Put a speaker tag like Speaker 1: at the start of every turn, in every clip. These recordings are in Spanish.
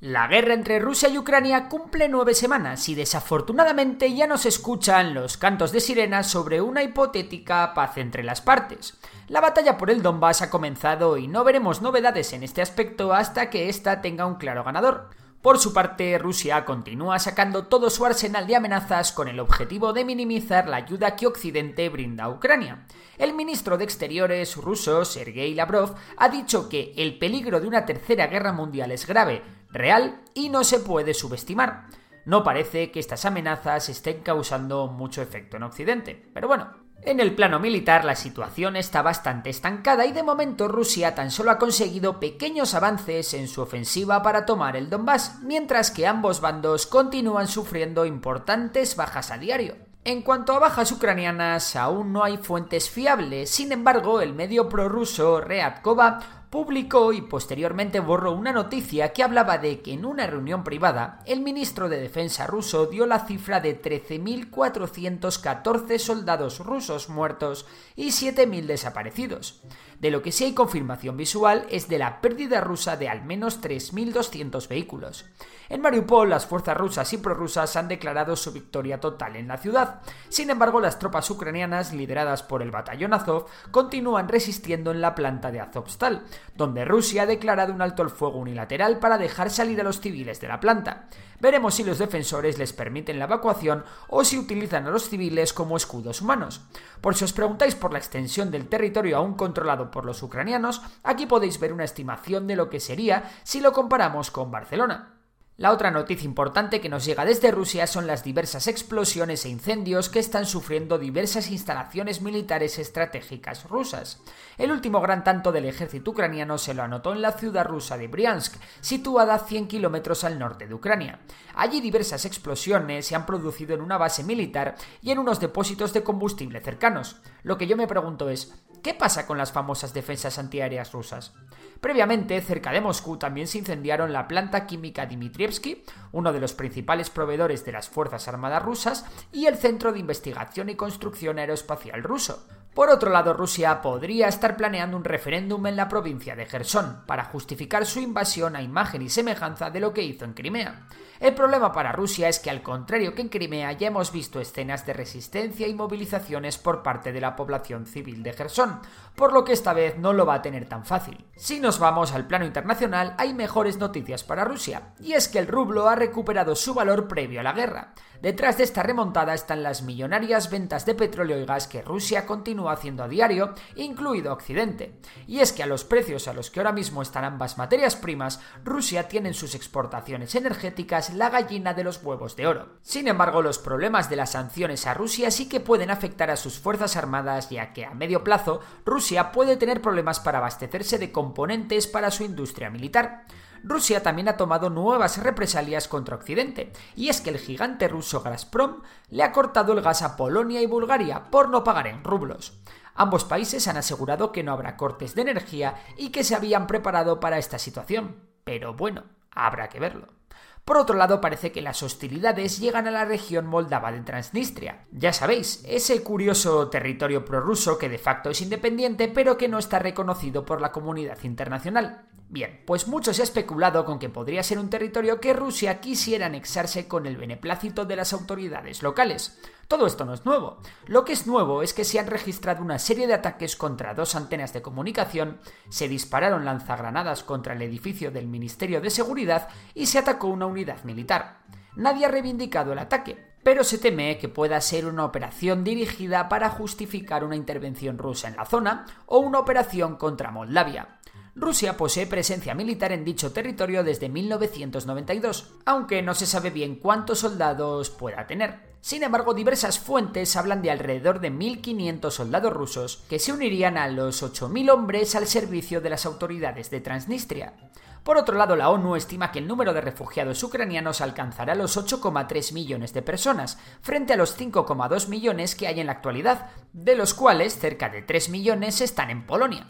Speaker 1: La guerra entre Rusia y Ucrania cumple nueve semanas y desafortunadamente ya no se escuchan los cantos de sirena sobre una hipotética paz entre las partes. La batalla por el Donbass ha comenzado y no veremos novedades en este aspecto hasta que ésta tenga un claro ganador. Por su parte, Rusia continúa sacando todo su arsenal de amenazas con el objetivo de minimizar la ayuda que Occidente brinda a Ucrania. El ministro de Exteriores ruso, Sergei Lavrov, ha dicho que el peligro de una tercera guerra mundial es grave, real y no se puede subestimar. No parece que estas amenazas estén causando mucho efecto en Occidente, pero bueno, en el plano militar la situación está bastante estancada y de momento Rusia tan solo ha conseguido pequeños avances en su ofensiva para tomar el Donbass, mientras que ambos bandos continúan sufriendo importantes bajas a diario. En cuanto a bajas ucranianas, aún no hay fuentes fiables, sin embargo, el medio prorruso Readkova publicó y posteriormente borró una noticia que hablaba de que en una reunión privada el ministro de Defensa ruso dio la cifra de 13.414 soldados rusos muertos y 7.000 desaparecidos. De lo que sí hay confirmación visual es de la pérdida rusa de al menos 3.200 vehículos. En Mariupol, las fuerzas rusas y prorrusas han declarado su victoria total en la ciudad. Sin embargo, las tropas ucranianas, lideradas por el batallón Azov, continúan resistiendo en la planta de Azovstal, donde Rusia ha declarado un alto el fuego unilateral para dejar salir a los civiles de la planta. Veremos si los defensores les permiten la evacuación o si utilizan a los civiles como escudos humanos. Por si os preguntáis por la extensión del territorio aún controlado por los ucranianos, aquí podéis ver una estimación de lo que sería si lo comparamos con Barcelona. La otra noticia importante que nos llega desde Rusia son las diversas explosiones e incendios que están sufriendo diversas instalaciones militares estratégicas rusas. El último gran tanto del ejército ucraniano se lo anotó en la ciudad rusa de Briansk, situada a 100 kilómetros al norte de Ucrania. Allí diversas explosiones se han producido en una base militar y en unos depósitos de combustible cercanos. Lo que yo me pregunto es, ¿qué pasa con las famosas defensas antiaéreas rusas? Previamente, cerca de Moscú también se incendiaron la planta química Dmitrievsky, uno de los principales proveedores de las Fuerzas Armadas rusas, y el Centro de Investigación y Construcción Aeroespacial ruso. Por otro lado, Rusia podría estar planeando un referéndum en la provincia de Gerson para justificar su invasión a imagen y semejanza de lo que hizo en Crimea. El problema para Rusia es que al contrario que en Crimea ya hemos visto escenas de resistencia y movilizaciones por parte de la población civil de Gerson, por lo que esta vez no lo va a tener tan fácil. Si nos vamos al plano internacional, hay mejores noticias para Rusia, y es que el rublo ha recuperado su valor previo a la guerra. Detrás de esta remontada están las millonarias ventas de petróleo y gas que Rusia continúa haciendo a diario, incluido Occidente. Y es que a los precios a los que ahora mismo están ambas materias primas, Rusia tiene en sus exportaciones energéticas la gallina de los huevos de oro. Sin embargo, los problemas de las sanciones a Rusia sí que pueden afectar a sus fuerzas armadas, ya que a medio plazo Rusia puede tener problemas para abastecerse de componentes para su industria militar. Rusia también ha tomado nuevas represalias contra Occidente, y es que el gigante ruso Gazprom le ha cortado el gas a Polonia y Bulgaria por no pagar en rublos. Ambos países han asegurado que no habrá cortes de energía y que se habían preparado para esta situación. Pero bueno, habrá que verlo. Por otro lado, parece que las hostilidades llegan a la región moldava de Transnistria. Ya sabéis, ese curioso territorio prorruso que de facto es independiente pero que no está reconocido por la comunidad internacional. Bien, pues mucho se ha especulado con que podría ser un territorio que Rusia quisiera anexarse con el beneplácito de las autoridades locales. Todo esto no es nuevo. Lo que es nuevo es que se han registrado una serie de ataques contra dos antenas de comunicación, se dispararon lanzagranadas contra el edificio del Ministerio de Seguridad y se atacó una unidad militar. Nadie ha reivindicado el ataque, pero se teme que pueda ser una operación dirigida para justificar una intervención rusa en la zona o una operación contra Moldavia. Rusia posee presencia militar en dicho territorio desde 1992, aunque no se sabe bien cuántos soldados pueda tener. Sin embargo, diversas fuentes hablan de alrededor de 1.500 soldados rusos que se unirían a los 8.000 hombres al servicio de las autoridades de Transnistria. Por otro lado, la ONU estima que el número de refugiados ucranianos alcanzará los 8,3 millones de personas, frente a los 5,2 millones que hay en la actualidad, de los cuales cerca de 3 millones están en Polonia.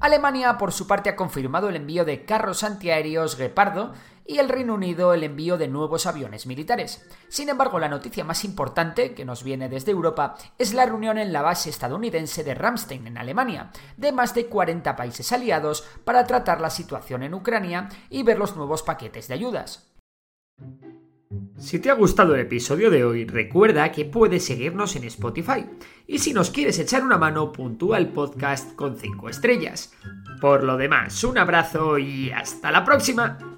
Speaker 1: Alemania, por su parte, ha confirmado el envío de carros antiaéreos Gepardo y el Reino Unido el envío de nuevos aviones militares. Sin embargo, la noticia más importante, que nos viene desde Europa, es la reunión en la base estadounidense de Ramstein, en Alemania, de más de 40 países aliados para tratar la situación en Ucrania y ver los nuevos paquetes de ayudas. Si te ha gustado el episodio de hoy, recuerda que puedes seguirnos en Spotify. Y si nos quieres echar una mano, puntúa el podcast con 5 estrellas. Por lo demás, un abrazo y hasta la próxima.